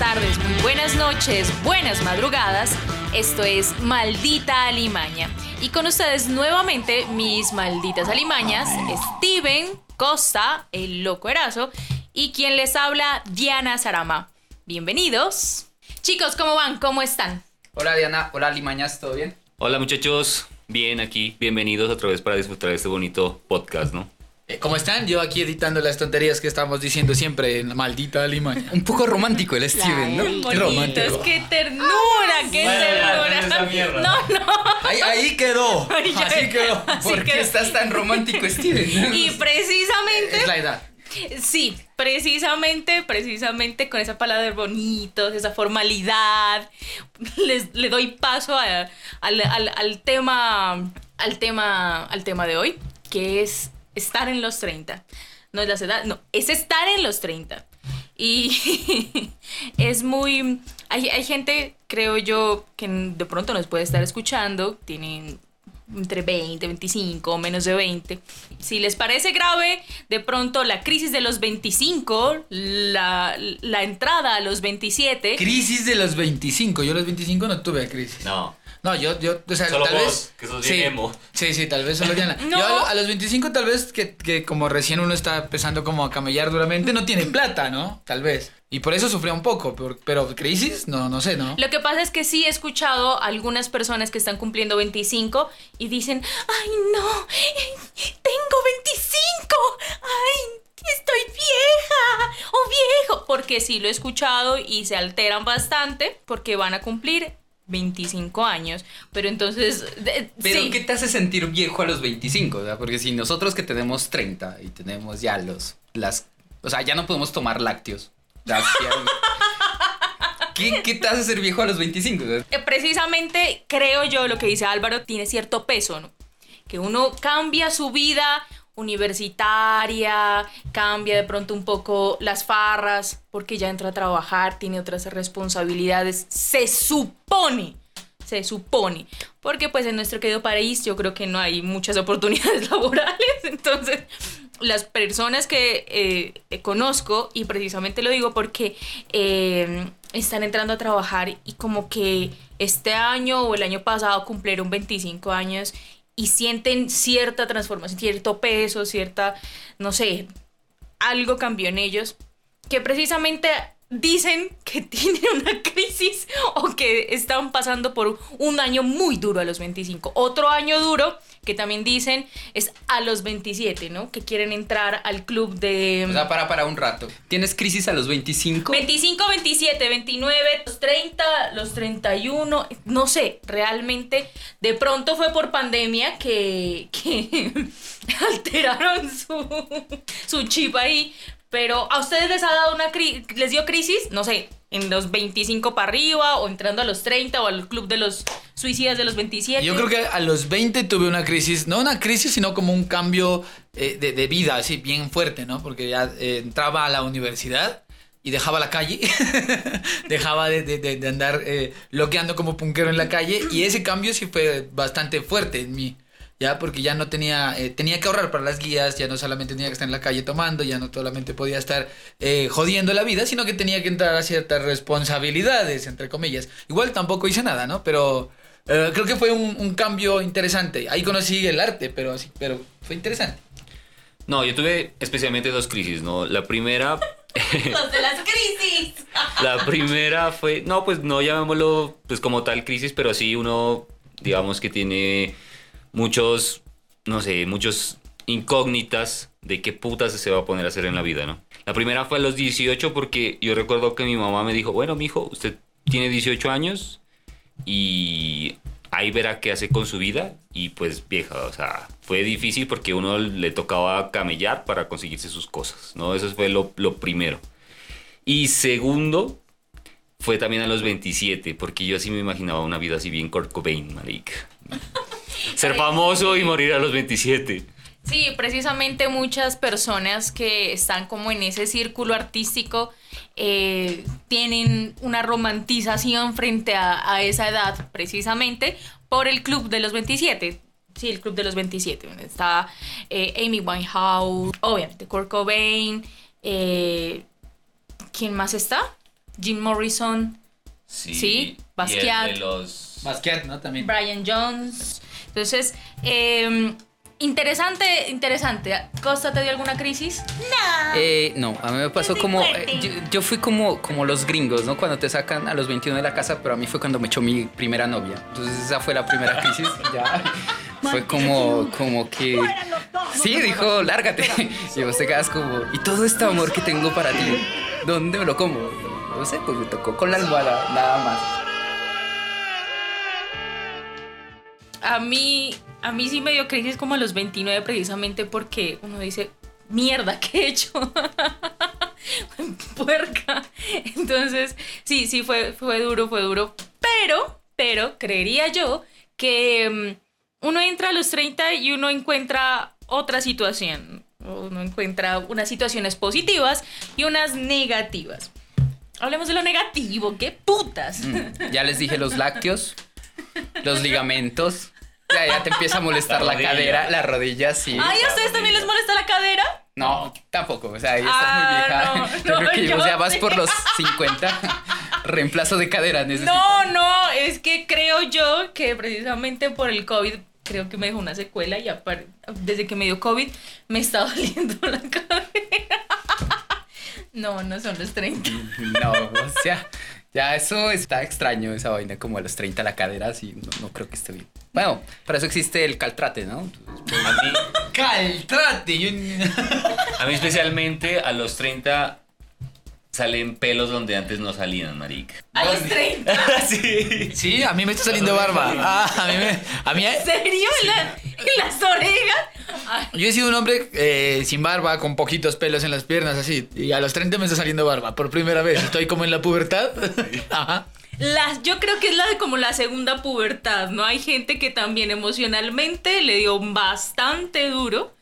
tardes, muy buenas noches, buenas madrugadas. Esto es Maldita Alimaña. Y con ustedes nuevamente mis malditas alimañas, Steven Costa, el loco erazo, y quien les habla, Diana Sarama. Bienvenidos. Chicos, ¿cómo van? ¿Cómo están? Hola Diana, hola Alimañas, ¿todo bien? Hola muchachos, bien aquí, bienvenidos otra vez para disfrutar de este bonito podcast, ¿no? Eh, ¿Cómo están? Yo aquí editando las tonterías que estamos diciendo siempre en la maldita Alimaña. Un poco romántico el Steven, ¿no? Qué romántico. qué ternura, qué ternura. No, no. Ahí, ahí quedó. Así quedó. Así ¿Por qué estás tan romántico, Steven? Y precisamente Es la edad. Sí, precisamente, precisamente con esa palabra de bonitos, esa formalidad, les, le doy paso a- al, al- al tema, al, tema, al tema de hoy, que es estar en los 30. No es la edad, no, es estar en los 30. Y es muy... Hay, hay gente, creo yo, que de pronto nos puede estar escuchando, tienen entre 20, 25, menos de 20. Si les parece grave, de pronto la crisis de los 25, la, la entrada a los 27, Crisis de los 25. Yo a los 25 no tuve crisis. No. No, yo, yo, o sea, Solo tal vos, vez. que sos sí, bien emo. sí, sí, tal vez solo Diana. No. Yo a, lo- a los 25, tal vez que, que como recién uno está empezando como a camellar duramente, no tiene plata, ¿no? Tal vez. Y por eso sufría un poco, pero, pero crisis, no, no sé, ¿no? Lo que pasa es que sí he escuchado a algunas personas que están cumpliendo 25 y dicen, ay no, tengo 25, ay, estoy vieja o viejo, porque sí lo he escuchado y se alteran bastante porque van a cumplir 25 años, pero entonces... de- Pero sí. ¿qué te hace sentir viejo a los 25? O sea, porque si nosotros que tenemos 30 y tenemos ya los, las, o sea, ya no podemos tomar lácteos. ¿Qué, ¿Qué te hace ser viejo a los 25? O sea, Eh, precisamente creo yo lo que dice Álvaro tiene cierto peso, ¿no? Que uno cambia su vida universitaria, cambia de pronto un poco las farras, porque ya entra a trabajar, tiene otras responsabilidades, se supone, se supone, porque pues en nuestro querido país yo creo que no hay muchas oportunidades laborales, entonces las personas que eh, eh, conozco, y precisamente lo digo porque eh, están entrando a trabajar y como que este año o el año pasado cumplieron 25 años y sienten cierta transformación, cierto peso, cierta, no sé, algo cambió en ellos, que precisamente dicen que tienen una crisis o que están pasando por un año muy duro a los 25. Otro año duro que también dicen es a los 27, ¿no? Que quieren entrar al club de... o sea, para para un rato. ¿Tienes crisis a los 25? 25, 27, 29, los 30, los 31, no sé, realmente de pronto fue por pandemia que, que alteraron su, su chip ahí, pero a ustedes les ha dado una les dio crisis, no sé, en los 25 para arriba o entrando a los 30 o al club de los suicidas de los 27. Yo creo que a los 20 tuve una crisis, no una crisis, sino como un cambio eh, de, de vida, así bien fuerte, ¿no? Porque ya eh, entraba a la universidad y dejaba la calle, dejaba de, de- de- de andar eh, loqueando como punquero en la calle y ese cambio sí fue bastante fuerte en mí. Ya, porque ya no tenía, eh, tenía que ahorrar para las guías, ya no solamente tenía que estar en la calle tomando, ya no solamente podía estar eh, jodiendo la vida, sino que tenía que entrar a ciertas responsabilidades, entre comillas. Igual tampoco hice nada, ¿no? Pero eh, creo que fue un, un cambio interesante. Ahí conocí el arte, pero sí, pero fue interesante. No, yo tuve especialmente dos crisis, ¿no? La primera, Los de las crisis. la primera fue, no, pues no llamémoslo pues como tal crisis, pero sí uno, digamos que tiene muchos, no sé, muchos incógnitas de qué putas se va a poner a hacer en la vida, ¿no? La primera fue a los 18 porque yo recuerdo que mi mamá me dijo, bueno, mijo, usted tiene 18 años y ahí verá qué hace con su vida y pues vieja, o sea, fue difícil porque uno le tocaba camellar para conseguirse sus cosas, ¿no? Eso fue lo, lo primero. Y segundo, fue también a los 27, porque yo así me imaginaba una vida así bien Kurt Cobain, marica. Ser famoso y morir a los 27. Sí, precisamente muchas personas que están como en ese círculo artístico eh, tienen una romantización frente a, a esa edad, precisamente por el club de los 27. Sí, el club de los 27. donde Está eh, Amy Winehouse, obviamente Kurt Cobain. eh, ¿Quién más está? Jim Morrison, Sí. Sí, y el Basquiat. de los... Basquiat, ¿no? También. Brian Jones. Entonces, eh, interesante, interesante. ¿Costa te dio alguna crisis? Eh, no, a mí me pasó como. eh, yo, yo fui como, como los gringos, ¿no? Cuando te sacan a los 21 de la casa, pero a mí fue cuando me echó mi primera novia. Entonces, esa fue la primera crisis. Ya. Fue como, como que. Sí, dijo, lárgate. Y vos te quedas como. Y todo este amor que tengo para ti, ¿dónde me lo como? No sé, pues me tocó con la almohada, nada más. A mí, a mí sí me dio crisis como a los 29 precisamente porque uno dice, mierda, ¿qué he hecho? Puerca. Entonces, sí, sí, fue, fue duro, fue duro. Pero, pero, creería yo que mm, uno entra a los 30 y uno encuentra otra situación. Uno encuentra unas situaciones positivas y unas negativas. Hablemos de lo negativo, qué putas. Mm, Ya les dije los lácteos, los ligamentos. Ya, ya te empieza a molestar La cadera, la rodilla, sí. Ay, ¿a ustedes también les molesta la cadera? No, tampoco. O sea, ya estás Ah, muy vieja. no, yo no, creo que yo o sea, vas sé. por los 50. Reemplazo de cadera necesitas. No, no, es que creo yo que precisamente por el COVID, creo que me dejó una secuela y desde que me dio COVID me está doliendo la cadera. No, no son los 30. No, o sea, ya eso está extraño, esa vaina como a los 30 la cadera, así no, no creo que esté bien. Bueno, para eso existe el caltrate, ¿no? A mí, Caltrate. Yo... a mí especialmente a los 30 salen pelos donde antes no salían, marica. A los 30. sí. Sí, a mí me está saliendo barba. Ah, a mí me. A mí. ¿En serio? ¿En, la- en las orejas? Ay, Yo he sido un hombre eh, sin barba, con poquitos pelos en las piernas, así. Y a los 30 me está saliendo barba, por primera vez. Estoy como en la pubertad. Ajá. las, yo creo que es la de como la segunda pubertad, ¿no? Hay gente que también emocionalmente le dio bastante duro.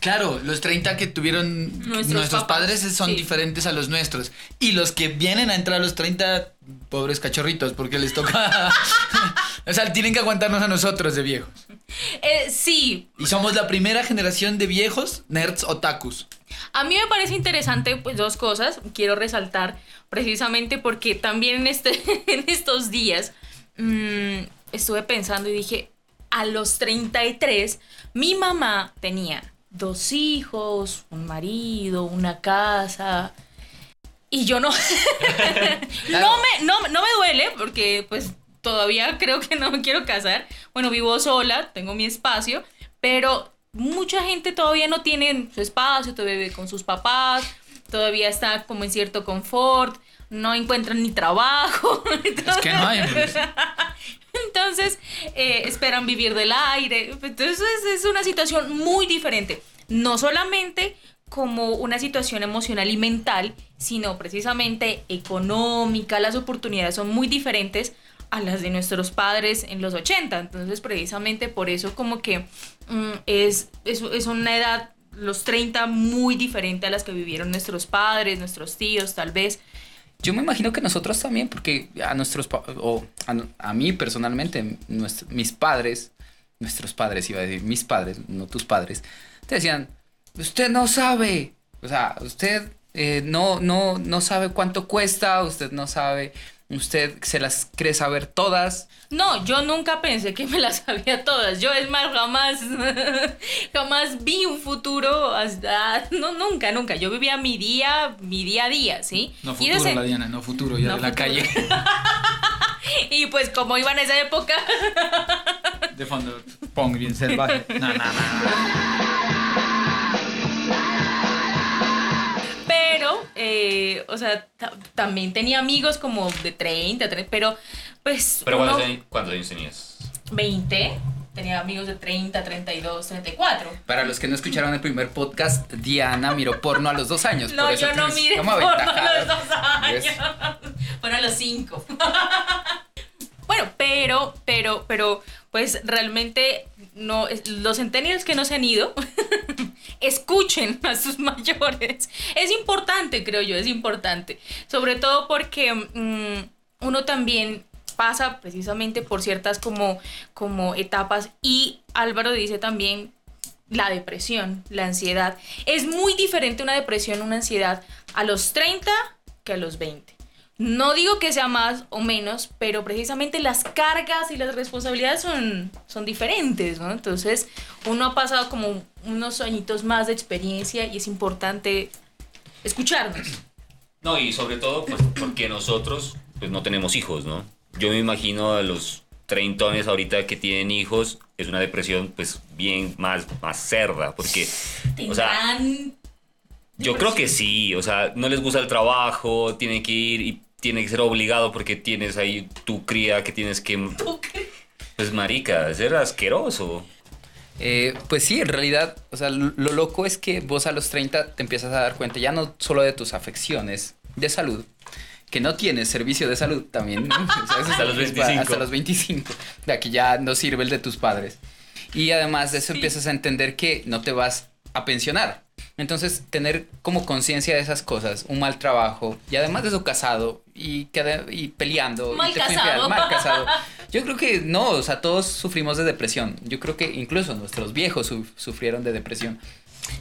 Claro, los 30 que tuvieron Nuestros padres son sí. diferentes a los nuestros. Y los que vienen a entrar a los 30, pobres cachorritos, porque les toca... o sea, tienen que aguantarnos a nosotros de viejos. Eh, sí, Y somos la primera generación de viejos nerds otakus. A mí me parece interesante, pues, dos cosas. Quiero resaltar precisamente porque también en, este, en estos días mm, estuve pensando y dije, a los 33, mi mamá tenía dos hijos, un marido, una casa. Y yo no. no, me, no, no me duele porque, pues, todavía creo que no me quiero casar. Bueno, vivo sola, tengo mi espacio, pero mucha gente todavía no tiene su espacio, todavía vive con sus papás, todavía está como en cierto confort, no encuentran ni trabajo. Es que no hay... Entonces, eh, esperan vivir del aire. Entonces, es, es una situación muy diferente. No solamente como una situación emocional y mental, sino precisamente económica. Las oportunidades son muy diferentes a las de nuestros padres en los 80. Entonces, precisamente por eso como que mm, es, es, es una edad, los 30, muy diferente a las que vivieron nuestros padres, nuestros tíos, tal vez. Yo me imagino que nosotros también, porque a nuestros, o a, a mí personalmente, mis padres, nuestros padres, iba a decir, mis padres, no tus padres, te decían, usted no sabe, o sea, usted eh, no, no, no sabe cuánto cuesta, usted no sabe, usted se las cree saber todas. No, yo nunca pensé que me las sabía todas. Yo, es más, jamás, jamás vi un futuro. hasta- no, nunca, nunca. Yo vivía mi día, mi día a día, ¿sí? No y, futuro, ese- la Diana, no futuro, ya No de la calle. y pues, como iba en esa época, De fondo, pong bien salvaje. No, no, no. Eh, o sea, ta- también tenía amigos como de 30, 30, pero pues. Pero uno- ¿cuántos, años- tenías? 20. Tenía amigos de 30, 32, 34. Para los que no escucharon el primer podcast, Diana miró porno a los dos años. No, por eso yo no miré porno a los dos años. ¿Ves? Fueron a los cinco. bueno, pero, pero, pero, pues realmente no, los centennials que no se han ido, escuchen a sus mayores. Es importante, creo yo, es importante. Sobre todo porque mm, uno también pasa precisamente por ciertas como, como etapas y Álvaro dice también la depresión, la ansiedad. Es muy diferente una depresión, una ansiedad a los 30 que a los 20. No digo que sea más o menos, pero precisamente las cargas y las responsabilidades son, son diferentes, ¿no? Entonces, uno ha pasado como unos añitos más de experiencia y es importante escucharnos. No, y sobre todo, pues, porque nosotros, pues, no tenemos hijos, ¿no? Yo me imagino a los treintones ahorita que tienen hijos, es una depresión, pues, bien más, más cerda, porque, o sea, yo creo que sí, o sea, no les gusta el trabajo, tienen que ir y tiene que ser obligado porque tienes ahí tu cría que tienes que... Pues marica, ser asqueroso. Eh, pues sí, en realidad, o sea, lo lo loco es que vos a los 30 te empiezas a dar cuenta ya no solo de tus afecciones de salud, que no tienes servicio de salud también, ¿no? O sea, eso Hasta los es- 25. Hasta los 25, de que ya no sirve el de tus padres. Y además de eso empiezas a entender que no te vas a pensionar. Entonces, tener como conciencia de esas cosas, un mal trabajo, y además de eso casado, y, que y peleando. y Mal te fue casado. mal casado. Yo creo que no, o sea, todos sufrimos de depresión. Yo creo que incluso nuestros viejos su- sufrieron de depresión.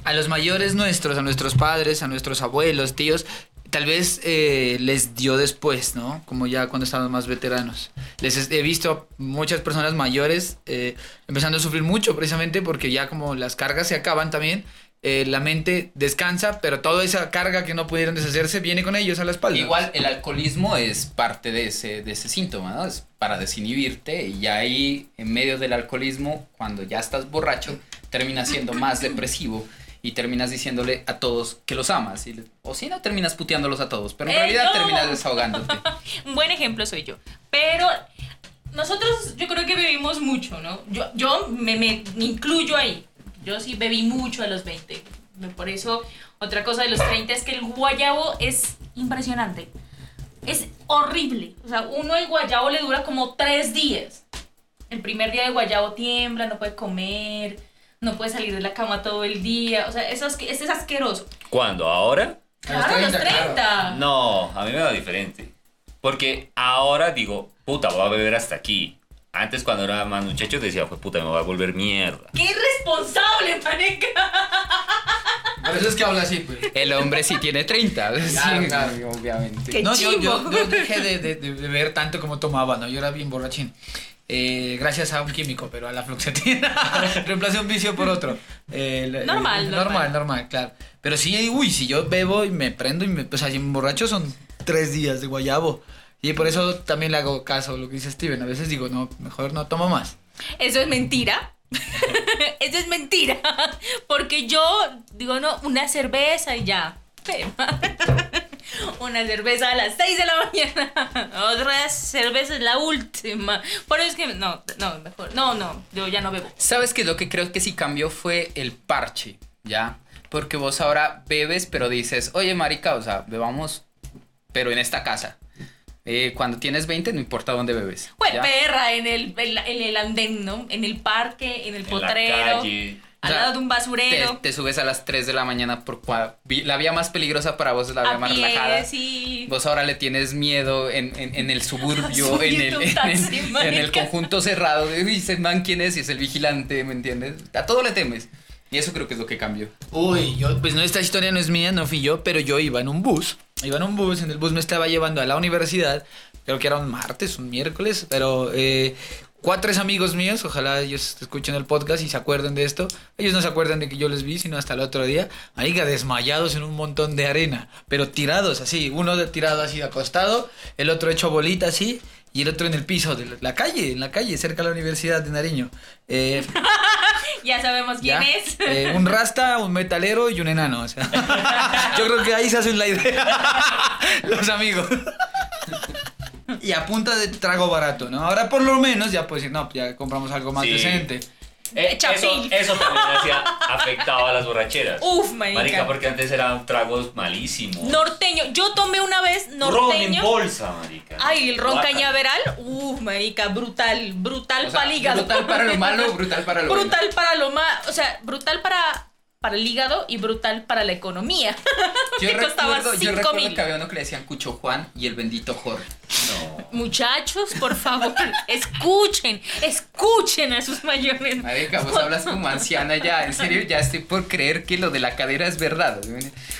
a los mayores nuestros, a nuestros padres, a nuestros abuelos, tíos, tal vez eh, les dio después, ¿no? Como ya cuando estaban más veteranos. Les he- visto muchas personas mayores eh, empezando a sufrir mucho precisamente porque ya como las cargas se acaban también, eh, la mente descansa, pero toda esa carga que no pudieron deshacerse viene con ellos a la espalda. Igual el alcoholismo es parte de ese, de ese síntoma, ¿no? Es para desinhibirte y ya ahí en medio del alcoholismo, cuando ya estás borracho, terminas siendo más depresivo y terminas diciéndole a todos que los amas. y o si no, terminas puteándolos a todos, pero en ¡Eh, realidad no! terminas desahogándote. Un buen ejemplo soy yo. Pero nosotros yo creo que bebimos mucho, ¿no? Yo, yo me, me- me incluyo ahí. Yo sí bebí mucho a los 20. Me- Por eso, otra cosa de los 30 es que el guayabo es impresionante. Es horrible. O sea, uno el guayabo le dura como tres días. El primer día de guayabo tiembla, no puede comer, no puede salir de la cama todo el día. O sea, eso es, es, es asqueroso. ¿Cuándo? ¿Ahora? A los Claro, a los 30, 30. claro. No, a mí me da diferente. Porque ahora digo, puta, voy a beber hasta aquí. Antes cuando era más muchacho decía, fue puta, me voy a volver mierda. ¡Qué irresponsable, maneca! Por eso es que habla así, pues. El hombre sí tiene 30, sí, claro. obviamente. Qué No, yo, yo, yo dejé de, de- de beber tanto como tomaba, ¿no? Yo era bien borrachín. Eh, gracias a un químico, pero a la fluoxetina. Reemplacé un vicio por otro. Eh, Normal, normal. normal, normal, claro. Pero sí, uy, si yo bebo y me prendo y me. O sea, si me emborracho son tres días de guayabo. Y por eso también le hago caso a lo que dice Steven. A veces digo, no, mejor no tomo más. Eso es mentira. Eso es mentira. Porque yo digo, no, una cerveza y ya. Una cerveza a las 6 de la mañana. Otra cerveza es la última. Por eso es que no, no, mejor. No, no, yo ya no bebo. ¿Sabes qué? Lo que creo que sí cambió fue el parche, ¿ya? Porque vos ahora bebes, pero dices, oye, marica, o sea, bebamos, pero en esta casa. Eh, cuando tienes 20, no importa dónde bebes. Pues ¿ya? perra en el, en, la- en el andén, ¿no? En el parque, en el En la potrero, calle. al O sea, lado de un Te, basurero. te subes a las 3 de la mañana por cua- vi- la vía más peligrosa para vos es la vía a más pie, relajada. sí. Vos ahora le tienes miedo en, en- en el suburbio, en el, en, taxi, en el conjunto cerrado. ese man quién es y es el vigilante, ¿me entiendes? A todo le temes. Y eso creo que es lo que cambió. Uy, yo, pues no, esta historia no es mía, no fui yo, pero yo iba en un bus. Iba en un bus, en el bus me estaba llevando a la universidad. Creo que era un martes, un miércoles, pero eh, cuatro amigos míos, ojalá ellos escuchen el podcast y se acuerden de esto. Ellos no se acuerdan de que yo les vi, sino hasta el otro día. Ahí desmayados en un montón de arena, pero tirados así, uno tirado así acostado, el otro hecho bolita así. Y el otro en el piso de la calle, en la calle, cerca de la Universidad de Nariño. Eh, Ya sabemos quién ¿Ya? es. Eh, un rasta, un metalero y un enano. o sea. yo creo que ahí se hacen la idea los amigos. Y a punta de trago barato, ¿no? Ahora por lo menos ya puedes decir, no, ya compramos algo más Sí. decente. Eh, eso, también hacía, afectaba a las borracheras. Uf, marica. Marica, porque antes eran tragos malísimos. Norteño. Yo tomé una vez Ron en norteño. bolsa, marica. Ay, el ron cañaveral. Uf, marica, brutal. Brutal O sea, para el hígado. brutal para lo malo, brutal para lo bueno. Brutal para lo más. O sea, brutal para, para el hígado y brutal para la economía. Yo Me costaba recuerdo, yo cinco recuerdo mil. que había uno que le decían Cucho Juan y el bendito Jorge. No. Muchachos, por favor, escuchen, escuchen a sus mayores. Marica, vos hablas como anciana ya. En serio, ya estoy por creer que lo de la cadera es verdad.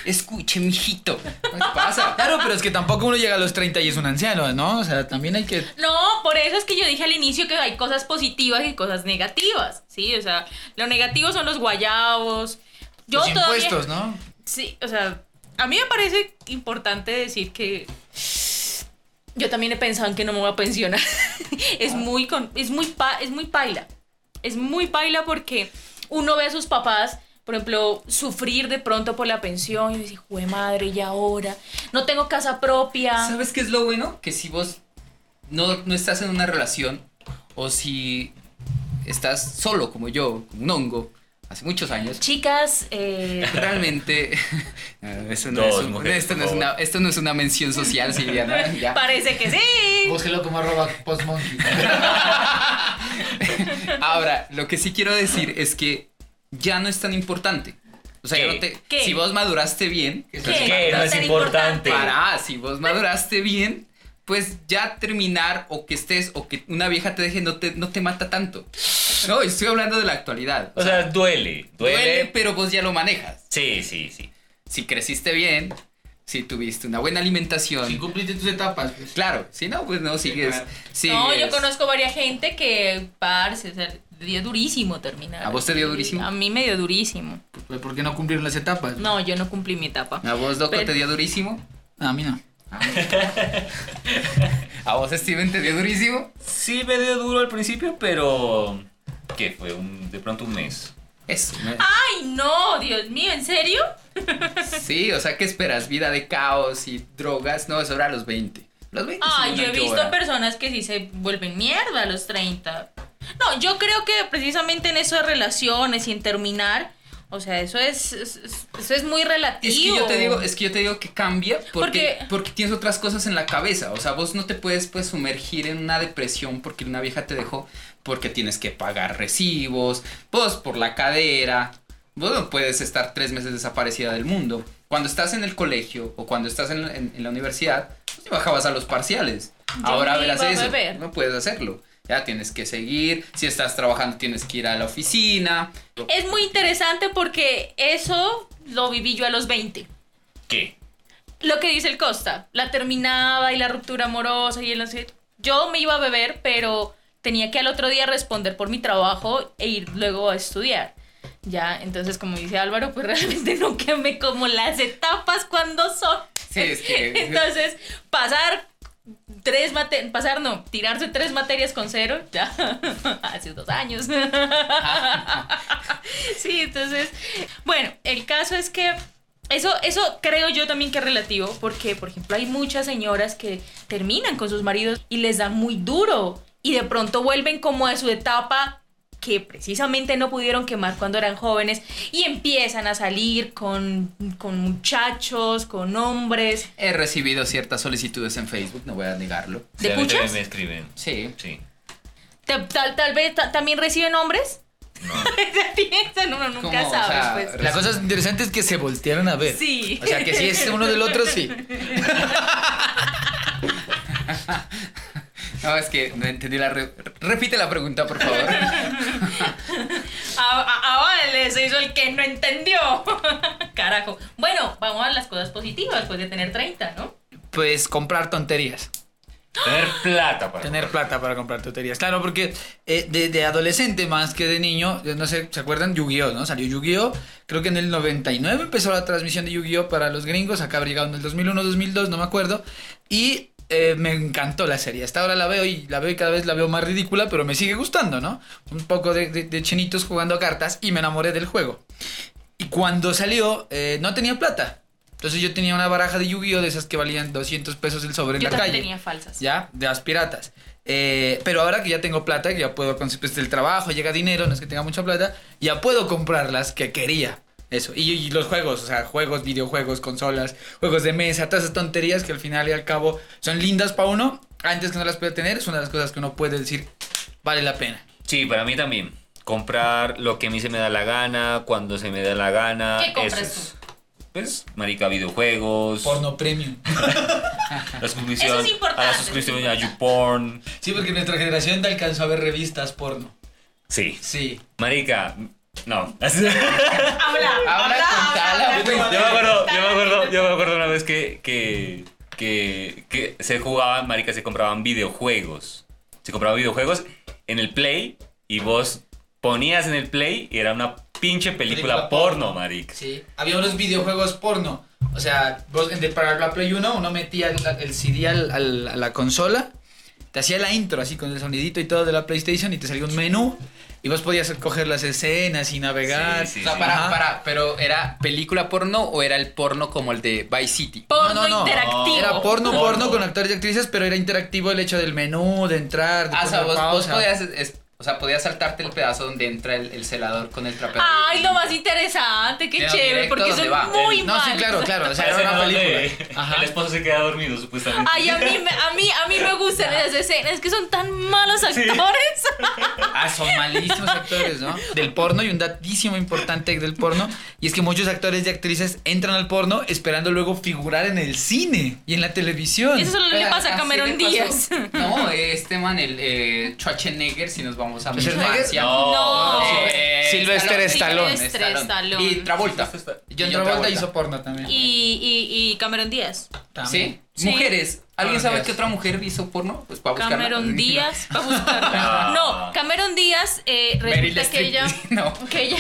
escuche, mijito. ¿Qué pasa? Claro, pero es que tampoco uno llega a los 30 y es un anciano, ¿no? O sea, también hay que... No, por eso es que yo dije al inicio que hay cosas positivas y cosas negativas, ¿sí? O sea, lo negativo son los guayabos. Yo los todavía... impuestos, ¿no? Sí, o sea, a mí me parece importante decir que yo también he pensado en que no me voy a pensionar. es muy con- es muy pa- es muy paila. Es muy paila porque uno ve a sus papás, por ejemplo, sufrir de pronto por la pensión y dice, "Jue madre, y ahora no tengo casa propia." ¿Sabes qué es lo bueno? Que si vos no, no estás en una relación o si estás solo como yo, como un hongo, hace muchos años, Chicas, eh, realmente... No, eso no Dos es un- mujeres, esto, no es una, esto no es una mención social, Silviana. ya. parece que sí. Búsquelo como arroba postmonkey. Ahora, lo que sí quiero decir es que ya no es tan importante. O sea, ¿Qué? no te- ¿Qué? si vos maduraste bien, ¿Qué? ¿Qué? No es tan importante. para, si vos maduraste bien, pues ya terminar o que estés o que una vieja te deje no te, no te mata tanto. No, estoy hablando de la actualidad. O sea, duele. Duele. duele, pero vos ya lo manejas. Sí, sí, sí. Si creciste bien, si tuviste una buena alimentación. Si cumpliste tus etapas, pues. Claro, si no, pues no, sigues. claro. No, yo conozco varias gente que, parce, o sea, dio durísimo terminar. ¿A vos te dio durísimo? A mí me dio durísimo. Pues, ¿Por qué no cumplieron las etapas? No, yo no cumplí mi etapa. ¿A vos, Doco, Pero- te dio durísimo? No, a mí no. ¿A vos, Steven, te dio durísimo? Sí me dio duro al principio, pero... ¿Qué fue? Un, de pronto un mes. Eso. ¿no? Ay, no, Dios mío, ¿en serio? Sí, o sea, ¿qué esperas? ¿Vida de caos y drogas? No, eso era a los 20. Los 20 Ay, yo he visto llora. personas que sí se vuelven mierda a los 30. No, yo creo que precisamente en eso de relaciones y en terminar, o sea, eso es, es- es- eso es muy relativo. Es que yo te digo, es que yo te digo que cambia porque, Porque- porque tienes otras cosas en la cabeza. O sea, vos no te puedes pues sumergir en una depresión porque una vieja te dejó porque tienes que pagar recibos, vos por la cadera. Vos no puedes estar tres meses desaparecida del mundo. Cuando estás en el colegio o cuando estás en, en- en la universidad, pues te bajabas a los parciales. Yo Ahora verás eso. No puedes hacerlo. Ya tienes que seguir. Si estás trabajando, tienes que ir a la oficina. Es muy interesante porque eso lo viví yo a los 20. ¿Qué? Lo que dice el Costa, la terminada y la ruptura amorosa y el Yo me iba a beber, pero tenía que al otro día responder por mi trabajo e ir luego a estudiar. Ya, entonces como dice Álvaro, pues realmente no quemé como las etapas cuando son. Sí, es que- Entonces, pasar tres materias, pasar no, tirarse tres materias con cero, ya, hace dos años. sí, entonces, bueno, el caso es que eso, eso creo yo también que es relativo, porque, por ejemplo, hay muchas señoras que terminan con sus maridos y les dan muy duro y de pronto vuelven como a su etapa que precisamente no pudieron quemar cuando eran jóvenes y empiezan a salir con, con muchachos, con hombres. He recibido ciertas solicitudes en Facebook, no voy a negarlo. ¿De Sí, a mí también puchas? me escriben. Sí. Sí. Tal, tal vez ta- también reciben hombres. No. Se piensan, uno nunca ¿Cómo? O sabe, sea, pues. La cosa interesante es que se voltearon a ver. Sí. O sea, que si es uno del otro, sí. No, es que no entendí la... re- Repite la pregunta, por favor. A, a- a Vale se hizo el que no entendió. Carajo. Bueno, vamos a las cosas positivas, pues de tener 30, ¿no? Pues comprar tonterías. Tener plata para Tener plata para comprar tonterías. Claro, porque eh, de, de adolescente más que de niño, no sé, ¿se acuerdan? Yu-Gi-Oh, ¿no? Salió Yu-Gi-Oh. Creo que en el 99 empezó la transmisión de Yu-Gi-Oh para los gringos. Acá habría llegado en el 2001, 2002, no me acuerdo. Y eh, me encantó la serie. Hasta ahora la veo y la veo y cada vez la veo más ridícula, pero me sigue gustando, ¿no? Un poco de, de- de chinitos jugando a cartas y me enamoré del juego. Y cuando salió, eh, no tenía plata. Entonces yo tenía una baraja de Yu-Gi-Oh de esas que valían 200 pesos el sobre en la calle. tenía falsas. Ya, de las piratas. Eh, pero ahora que ya tengo plata, que ya puedo conseguir el trabajo, llega dinero, no es que tenga mucha plata, ya puedo comprar las que quería. Eso. Y, y los juegos, o sea, juegos, videojuegos, consolas, juegos de mesa, todas esas tonterías que al final y al cabo son lindas para uno, antes que no las pueda tener, es una de las cosas que uno puede decir, vale la pena. Sí, para mí también. Comprar lo que a mí se me da la gana, cuando se me da la gana. ¿Qué compras eso es- Pues, marica, videojuegos. Porno premium. La suscripción, Eso es importante, a la suscripción a. YouPorn. Sí, porque nuestra generación te alcanzó a ver revistas porno. Sí. Sí. Marica, No. Habla, Habla, pues. Yo me acuerdo, yo me acuerdo, yo me acuerdo una vez que, que, que, que se jugaban, marica, se compraban videojuegos. Se compraban videojuegos en el Play y vos ponías en el Play y era una pinche película, Película porno, porno. marica. Sí, había unos videojuegos porno. O sea, vos en- para la Play 1 uno metía el, el CD al- al- a la consola, te hacía la intro así con el sonidito y todo de la PlayStation y te salía un menú y vos podías coger las escenas y navegar. Sí, O sea, sí. para, para, pero ¿era película porno o era el porno como el de Vice City? Porno No, no, no. interactivo. Era porno, porno, Porno. con actores y actrices, pero era interactivo el hecho del menú, de entrar, de Ah, o sea, vos, podías, es- o sea, podías saltarte el pedazo donde entra el, el celador con el trapero. Ay, lo más interesante, qué chévere, porque son va. muy No, sí, malos. claro, claro. O sea, era una película. Ajá. El esposo se queda dormido, supuestamente. Ay, a mí, me- a mí, a mí me gustan esas escenas que son tan malos actores. Ah, son malísimos actores, ¿no? Del porno y un datísimo importante del porno. Y es que muchos actores y actrices entran al porno esperando luego figurar en el cine y en la televisión. Eso solo le pasa a Cameron. Díaz. No, este man, el eh, Schwarzenegger, si nos vamos a mi infancia. No. Eh, Sylvester Stallone. Y Travolta. John Travolta hizo porno también. Y, y, y Cameron Díaz. ¿Sí? Sí. Mujeres. ¿Alguien Cameron sabe qué otra mujer hizo porno? Pues para buscarla. Cameron Díaz. Va a buscarla. Ah. No, Cameron Díaz eh, resulta que ella, No. que ella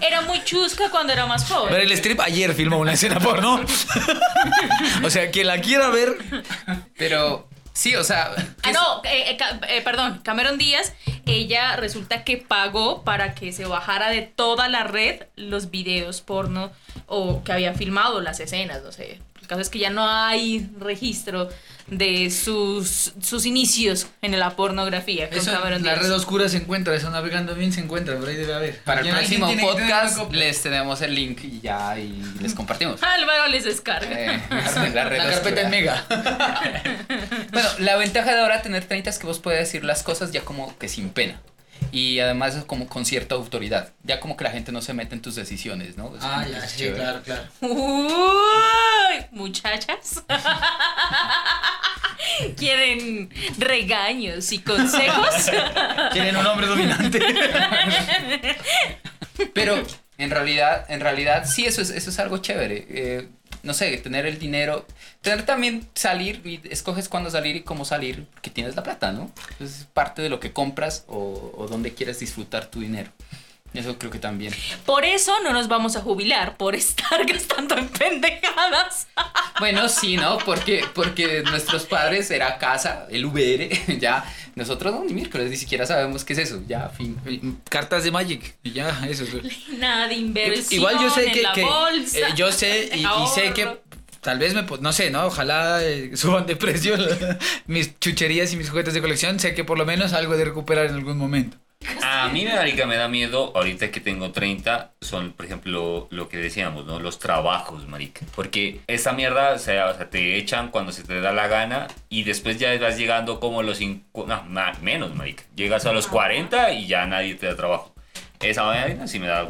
era muy chusca cuando era más joven. Meryl Streep ayer filmó una escena porno. o sea, quien la quiera ver. Pero sí, o sea. Ah, ¿qué no, eh, eh, eh, perdón, Cameron Díaz, ella resulta que pagó para que se bajara de toda la red los videos porno o que había filmado las escenas, no sé. Caso es que ya no hay registro de sus, sus inicios en la pornografía con Eso Cameron en la Díaz. red oscura se encuentra, eso navegando bien se encuentra, por ahí debe haber. Para el próximo podcast les tenemos el link y ya y les compartimos. Álvaro les descarga. Eh, la, red La carpeta en mega. Bueno, la ventaja de ahora tener 30 es que vos puedes decir las cosas ya como que sin pena. Y además es como con cierta autoridad. Ya como que la gente no se mete en tus decisiones, ¿no? Es Ah, ya, es sí, chévere. claro, claro. Uy, muchachas. ¿Quieren regaños y consejos? Tienen un hombre dominante. Pero en realidad, en realidad sí, eso es, eso es algo chévere. Eh, no sé, tener el dinero, tener también salir y escoges cuándo salir y cómo salir, porque tienes la plata, ¿no? Es parte de lo que compras o, donde quieres disfrutar tu dinero. Eso creo que también. Por eso no nos vamos a jubilar, por estar gastando en pendejadas. Bueno, sí, ¿no? Porque, porque nuestros padres era casa, el VR, ya. Nosotros no, ni miércoles, ni siquiera sabemos qué es eso, ya, fin. Cartas de Magic. Y ya, eso. Nada de inversión Igual yo sé en que, la que, bolsa. eh, yo sé y, y sé que tal vez me no sé, ¿no? Ojalá eh, suban de precio mis chucherías y mis juguetes de colección, sé que por lo menos algo de recuperar en algún momento. A mí, marica, me da miedo, ahorita que tengo 30, son, por ejemplo, lo que decíamos, ¿no? Los trabajos, marica. Porque esa mierda, o sea, o sea, te echan cuando se te da la gana y después ya vas llegando como a los 5, no, na- menos, marica. Llegas a los 40 y ya nadie te da trabajo. Esa vaina sí me da...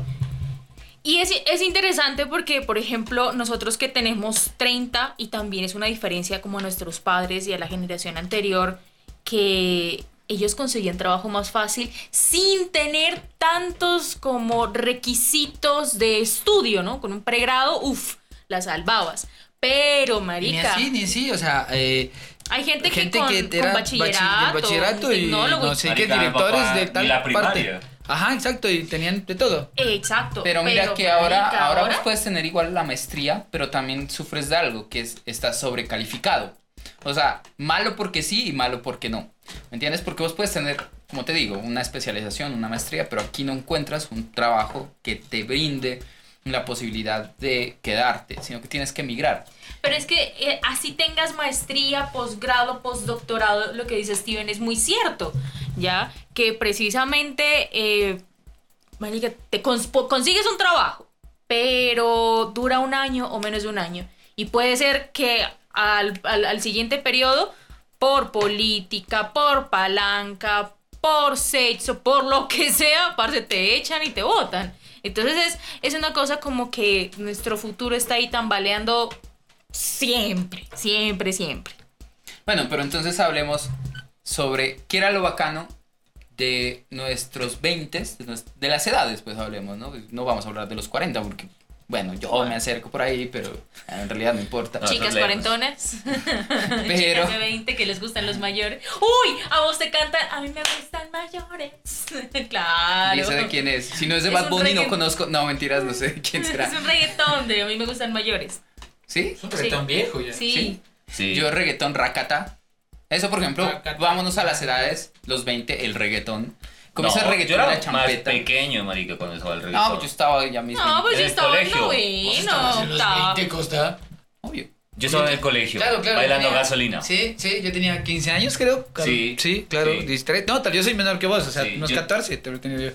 Y es, es interesante porque, por ejemplo, nosotros que tenemos 30 y también es una diferencia como a nuestros padres y a la generación anterior, que ellos conseguían trabajo más fácil sin tener tantos como requisitos de estudio, ¿no? Con un pregrado, uff, la salvabas. Pero, Ni marica, así, ni así, o sea, eh, hay gente, gente que que, con, era con bachi- bachillerato, bachillerato y no sé qué, directores papá de ni tal la parte. primaria. Ajá, exacto, y tenían de todo. Exacto. Pero mira que ahora, ahora vos puedes tener igual la maestría, pero también sufres de algo, que es estás sobrecalificado. O sea, malo porque sí y malo porque no. ¿Me entiendes? Porque vos puedes tener, como te digo, una especialización, una maestría, pero aquí no encuentras un trabajo que te brinde la posibilidad de quedarte, sino que tienes que emigrar. Pero es que eh, así tengas maestría, posgrado, postdoctorado, lo que dice Steven es muy cierto, ¿ya? Que precisamente, eh, te consigues un trabajo, pero dura un año o menos de un año. Y puede ser que al- al siguiente periodo, por política, por palanca, por sexo, por lo que sea, parce, te echan y te votan. Entonces es, es una cosa como que nuestro futuro está ahí tambaleando siempre, siempre, siempre. Bueno, pero entonces hablemos sobre qué era lo bacano de nuestros 20, de, nues- de las edades, pues hablemos, ¿no? No vamos a hablar de los 40 porque, bueno, yo me acerco por ahí, pero en realidad no importa. No, Chicas cuarentonas. Pero- Chicas de 20 que les gustan los mayores. Uy, a vos te cantan, a mí me gustan mayores. claro. ¿Y ese de quién es? Si no es de Es Bad un Bunny, no conozco. No, mentiras, no sé de quién será. Es un reggaetón de a mí me gustan mayores. ¿Sí? Es un reggaetón viejo ya. Sí. Sí. Sí. Yo reggaetón rakata. Eso, por ejemplo, vámonos a las edades, los 20, el reggaetón. Comienza No, el reggaetón yo era la más champeta. pequeño, marica, cuando estaba el reggaetón. No, yo estaba ya mismo. No, pues yo estaba en noveno, en los octavo. 20, Costa. Obvio. Yo estaba en el colegio, Claro, claro. bailando tenía- gasolina. Sí, sí, yo tenía 15 años, creo. Sí, Sí, claro. sí. 13. No, tal, yo soy menor que vos, o sea, Sí, unos yo- 14 te lo tenía yo.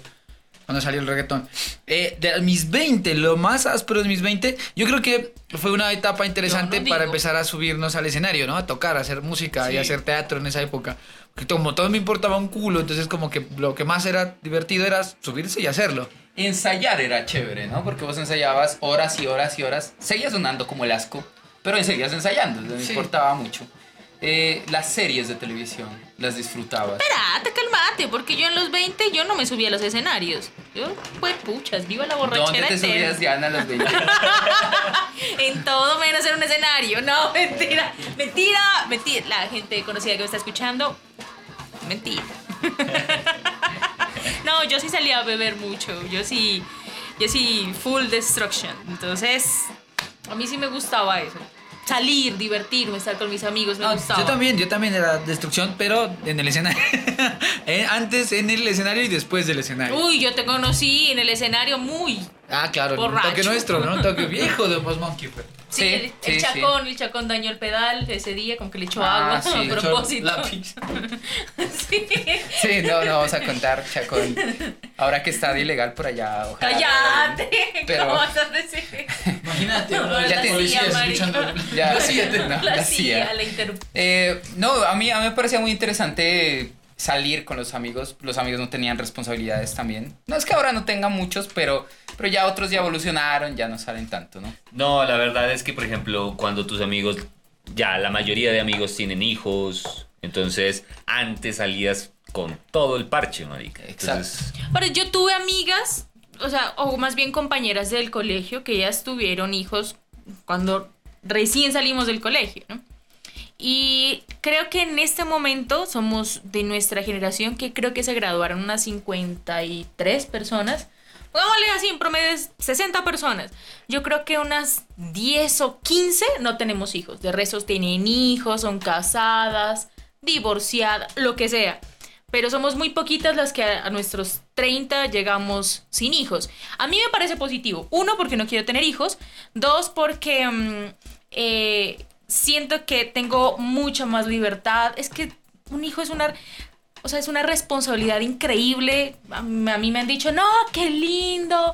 Cuando salió el reggaetón. Eh, de mis 20, lo más áspero de mis 20, yo creo que fue una etapa interesante no para empezar a subirnos al escenario, ¿no? A tocar, a hacer música y Sí. a hacer teatro en esa época. Porque como todo me importaba un culo, entonces como que lo que más era divertido era subirse y hacerlo. Ensayar era chévere, ¿no? Porque vos ensayabas horas y horas y horas. Seguías sonando como el asco, pero seguías ensayando, no me Sí. importaba mucho. Eh, las series de televisión, las disfrutabas. Espérate, calmate, porque yo en los 20 yo no me subía a los escenarios. Yo, pues puchas, viva la ¿Dónde borrachera te eterna. subías, Diana, a los 20? En todo menos en un escenario. No, mentira. Mentira, mentira. La gente conocida que me está escuchando. Mentira. No, yo sí salía a beber mucho. Yo sí. Yo sí, full destruction. Entonces, a mí sí me gustaba eso. Salir, divertirme, estar con mis amigos, me No, gustaba. yo también, yo también era destrucción, pero en el escenario. Eh, Antes en el escenario y después del escenario. Uy, yo te conocí en el escenario muy. Ah, claro, un Borracho. toque nuestro, ¿no? Un toque viejo de Post Monkey. fue. Sí, Sí, el, el sí, sí. chacón, el chacón dañó el pedal ese día, como que le echó Ah, agua sí, a propósito. sí. Sí, no, no vamos a contar, Chacón. Ahora que está de ilegal por allá, ojalá. ¡Cállate! Pero- ¿Cómo vas a decir? Imagínate, No, uno la ya CIA, policía escuchando. Ya, La CIA te- no, la, la CIA, CIA. la inter... Eh, no, a mí, a mí me parecía muy interesante salir con los amigos. Los amigos no tenían responsabilidades también. No es que ahora no tengan muchos, pero, pero ya otros ya evolucionaron, ya no salen tanto, ¿no? No, la verdad es que, por ejemplo, cuando tus amigos, ya la mayoría de amigos tienen hijos, entonces antes salías con todo el parche, marica. Entonces, Pero yo tuve amigas, o sea, o más bien compañeras del colegio que ellas tuvieron hijos cuando recién salimos del colegio, ¿no? Y creo que en este momento somos de nuestra generación que creo que se graduaron unas 53 personas. Pongámosle así, en promedio es 60 personas. Yo creo que unas 10 o 15 no tenemos hijos. De restos tienen hijos, son casadas, divorciadas, lo que sea. Pero somos muy poquitas las que a, nuestros 30 llegamos sin hijos. A mí me parece positivo. Uno, porque no quiero tener hijos. Dos, porque mm, eh, siento que tengo mucha más libertad. Es que un hijo es una... O sea, es una responsabilidad increíble. A, mí me han dicho, no, qué lindo.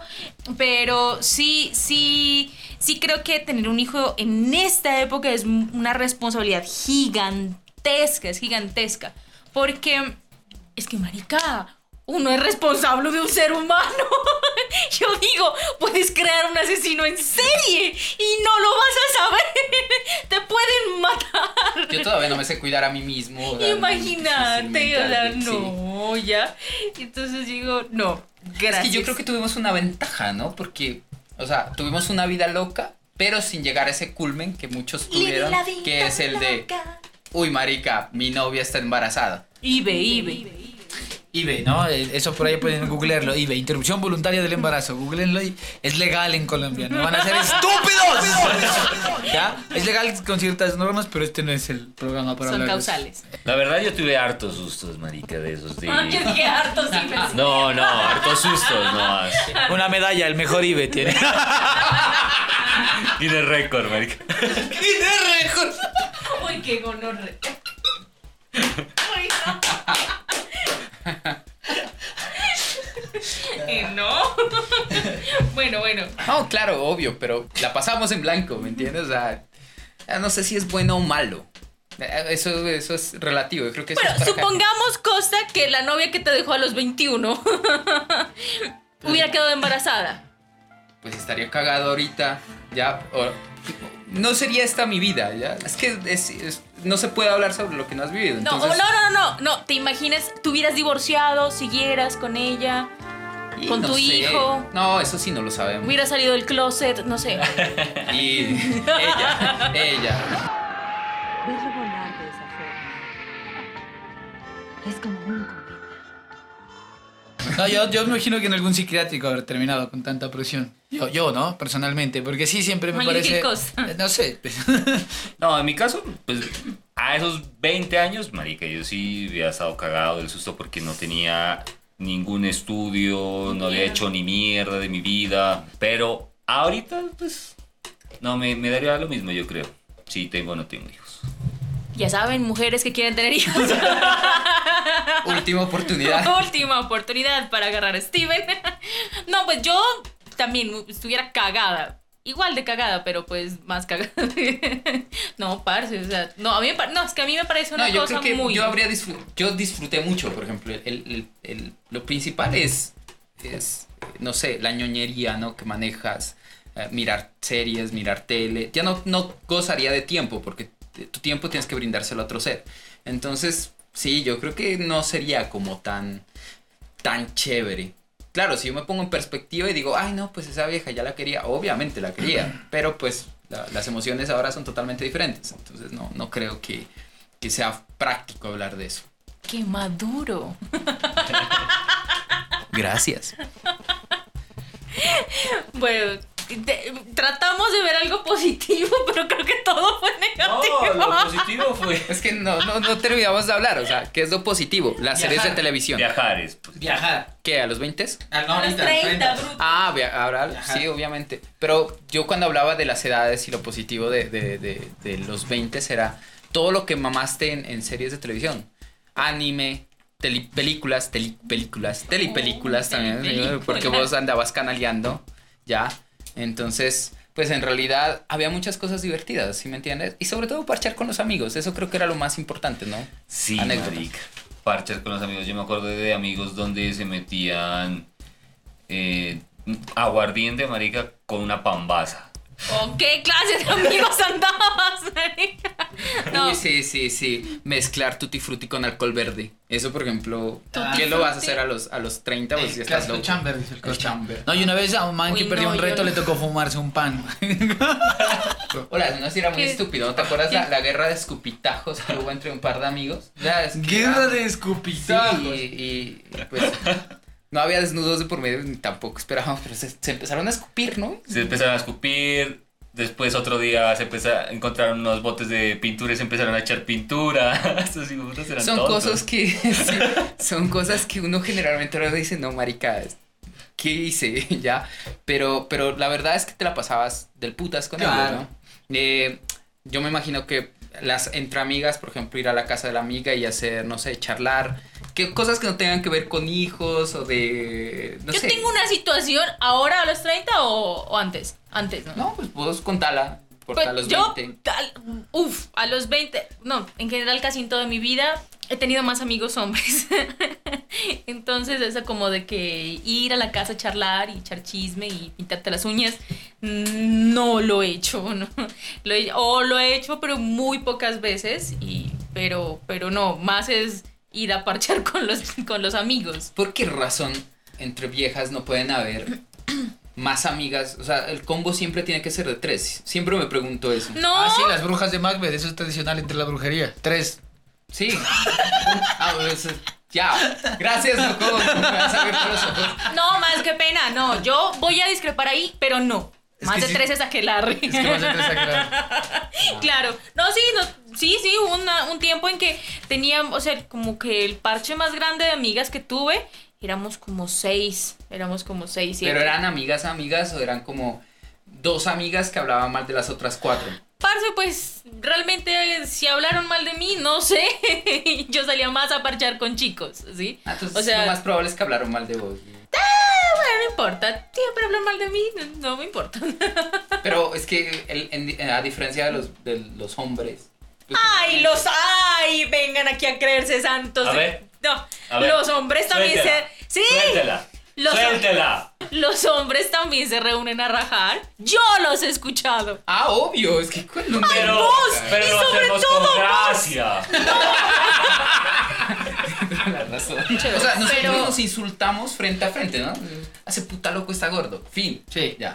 Pero sí, sí, sí creo que tener un hijo en esta época es una responsabilidad gigantesca, es gigantesca. Porque es que, marica, uno es responsable de un ser humano. Yo digo, puedes crear un asesino en serie y no lo vas a saber. Te pueden matar. Yo todavía no me sé cuidar a mí mismo. o sea, Imagínate, o sea, sí. no, ya. Entonces digo, no, gracias. Es que yo creo que tuvimos una ventaja, ¿no? Porque, o sea, tuvimos una vida loca, pero sin llegar a ese culmen que muchos tuvieron, que es el de, uy, marica, mi novia está embarazada. Ibe, Ibe. eBay, ¿no? Eh, Eso por ahí pueden googlearlo. eBay, interrupción voluntaria del embarazo. Googleenlo y es legal en Colombia. No van a ser estúpidos. ¿Ya? Es legal con ciertas normas, pero este no es el programa para Son hablar de eso. causales. la verdad yo tuve hartos sustos, marica, de esos de... Yo dije harto, sí, me No, no, hartos sustos, no más. Una medalla, el mejor eBay tiene. Tiene récord, marica. Uy, qué gonorre. Uy, no. Eh, no. bueno, bueno. No, claro, obvio, pero la pasamos en blanco, ¿me entiendes? O sea, no sé si es bueno o malo. Eh, Eso, eso es relativo, yo creo que eso Bueno, es supongamos, Costa, que la novia que te dejó a los 21 hubiera quedado embarazada. Pues estaría cagado ahorita, ya. o- no sería esta mi vida, ya. Es que es, es- no se puede hablar sobre lo que no has vivido. No, Entonces, no, no, no, no, no. ¿Te imaginas, te hubieras divorciado, siguieras con ella, y con no tu sé. hijo? No, eso sí no lo sabemos. hubiera salido del closet, no sé. Y ella, ella. Verlo volar de esa forma es como. No, yo, yo me imagino que en algún psiquiátrico haber terminado con tanta presión. Yo, yo, ¿no? Personalmente, porque sí, siempre me parece... Eh, No sé. No, en mi caso, pues a esos 20 años, marica, yo sí había estado cagado del susto porque no tenía ningún estudio, no había hecho ni mierda de mi vida. Pero ahorita, pues, no, me, me daría lo mismo, yo creo. Si tengo o no tengo hijos. Ya saben, mujeres que quieren tener hijos. Última oportunidad. Última oportunidad para agarrar a Steven. No, pues yo también estuviera cagada. Igual de cagada, pero pues más cagada. No, parce, o sea, no, a mí me no, es que a mí me parece una No, yo cosa creo que muy yo habría disfr- yo disfruté mucho, por ejemplo, el, el- el- lo principal es, es, no sé, la ñoñería, ¿no? Que manejas, eh, mirar series, mirar tele. Ya no, no gozaría de tiempo, porque tu tiempo tienes que brindárselo a otro ser. Entonces, sí, yo creo que no sería como tan, tan chévere. Claro, si yo me pongo en perspectiva y digo, ay, no, pues esa vieja ya la quería, obviamente la quería, pero pues la- las emociones ahora son totalmente diferentes, entonces no, no creo que, que sea práctico hablar de eso. Qué maduro. Gracias. Bueno, te- tratamos de ver algo positivo, pero creo que todo fue negativo. positivo fue Es que no, no, no terminamos de hablar, o sea, ¿qué es lo positivo? Las series de televisión. viajar. Es positivo. Viajar. ¿Qué? ¿A los 20? Ah, no, A los ahorita, 30, bruto. Ah, via- ahora Viajar. sí, obviamente. Pero yo cuando hablaba de las edades y lo positivo de, de, de, de los 20 era todo lo que mamaste en, en series de televisión. Anime, tele- películas, tele- películas, telipelículas Oh, también, porque vos andabas canaleando, ¿ya? Entonces, pues en realidad había muchas cosas divertidas, ¿sí me entiendes? Y sobre todo parchar con los amigos, eso creo que era lo más importante, ¿no? Sí, marica. Parchar con los amigos. Yo me acuerdo de amigos donde se metían eh, aguardiente, marica, con una pambaza. ¿Con qué clase de amigos andabas? No, Uy, sí, sí, sí. Mezclar tutti frutti con alcohol verde. Eso, por ejemplo, Tutti ¿qué lo vas a hacer a los, a los 30? Pues ya El estás loco. chamber, dice el El chamber. No, y una vez a un man Uy, que perdió no, un reto no. le tocó fumarse un pan. Hola, no si era muy ¿Qué? estúpido. ¿No te acuerdas la, la guerra de escupitajos que hubo entre un par de amigos? Ya, es que- Guerra de Sí, escupitajos. y, y, pues no había desnudos de por medio ni tampoco esperábamos, pero se, se empezaron a escupir, ¿no? Se empezaron a escupir. Después otro día se empezaron, encontraron unos botes de pintura y se empezaron a echar pintura. Estos hijos eran Son tontos. cosas que sí, son cosas que uno generalmente ahora dice, no, marica, ¿qué hice? ya, pero, pero la verdad es que te la pasabas del putas con Claro. ellos, ¿no? Eh, yo me imagino que las entre amigas, por ejemplo, ir a la casa de la amiga y hacer, no sé, charlar, que cosas que no tengan que ver con hijos o de, no yo sé. tengo una situación ahora a los 30 o, o antes. Antes, ¿no? No, pues vos contala, Pues a los yo, 20. tal- uf, a los 20, no, en general casi en toda mi vida he tenido más amigos hombres. Entonces, eso como de que ir a la casa a charlar y echar chisme y pintarte las uñas, no lo he hecho, ¿no? Lo he- o lo he hecho, pero muy pocas veces, y, pero, pero no, más es ir a parchar con los, con los amigos. ¿Por qué razón entre viejas no pueden haber más amigas? O sea, el combo siempre tiene que ser de tres. Siempre me pregunto eso. No, Ah, sí, las brujas de Macbeth, eso es tradicional entre la brujería. Tres. Sí. Ah, pues, ya. Gracias, loco. No, más que pena, no, yo voy a discrepar ahí, pero no. Es Más de sí. tres es aquelarre. Es que más de tres. Claro, no, sí, no, sí, sí, hubo una- un tiempo en que tenía, o sea, como que el parche más grande de amigas que tuve, éramos como seis, éramos como seis, siete. Pero eran amigas, amigas o eran como dos amigas que hablaban mal de las otras cuatro. Parce, pues, realmente, si hablaron mal de mí, no sé, yo salía más a parchar con chicos, ¿sí? Ah, Entonces, o sea, lo más probable es que hablaron mal de vos. Bueno, no importa, siempre hablan mal de mí, no, no me importa. Pero es que el- en- a diferencia de los, de los hombres. pues, ¡Ay, los, ay, vengan aquí a creerse santos! A ver. No, A ver, los hombres también suéltela, se... Sí, Suéltela. Los, ¡Suéltela! los hombres también se reúnen a rajar. Yo los he escuchado. Ah, obvio, es que cuando Pero, vos! pero Y sobre todo con vos. gracia. La razón. O sea, nosotros Pero- nos insultamos frente a frente, ¿no? Hace puta loco está gordo. Fin. Sí. Ya.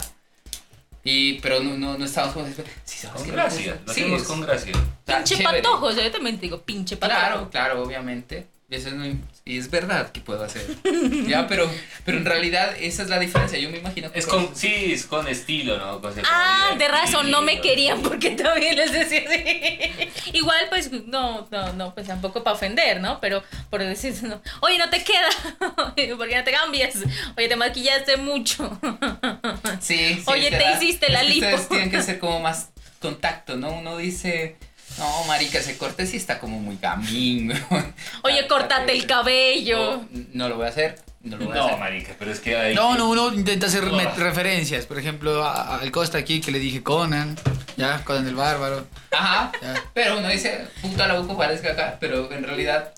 Y, pero no, no, no estamos como. Sí, sabes Con que gracia. Lo hacemos con gracia. o sea, Pinche chévere. patojo, o sea, yo también te digo, pinche patojo. Claro, claro, obviamente. Y Eso no, y es verdad que puedo hacer. ya, pero, pero en realidad esa es la diferencia. Yo me imagino que. Es con, sí, es con estilo, ¿no? Con Ah, de razón, no me querían porque también les decía así. Igual, pues, no, no, no, pues tampoco para ofender, ¿no? Pero por decir, no, oye, no te queda, ¿por qué no te cambias? Oye, te maquillaste mucho. Sí, sí, Oye, te será. hiciste la Es lipo. Ustedes tienen que ser como más contacto, ¿no? Uno dice. No, marica, ese corte sí está como muy gamín. Oye, córtate el cabello. No lo voy a hacer. No lo voy a No, hacer. marica, pero es que hay... No, no, uno intenta hacer Oh. referencias. Por ejemplo, a- al Costa aquí que le dije Conan, ya, Conan el Bárbaro. Ajá. Ya. Pero uno dice, puta la boca parezca acá. Pero en realidad.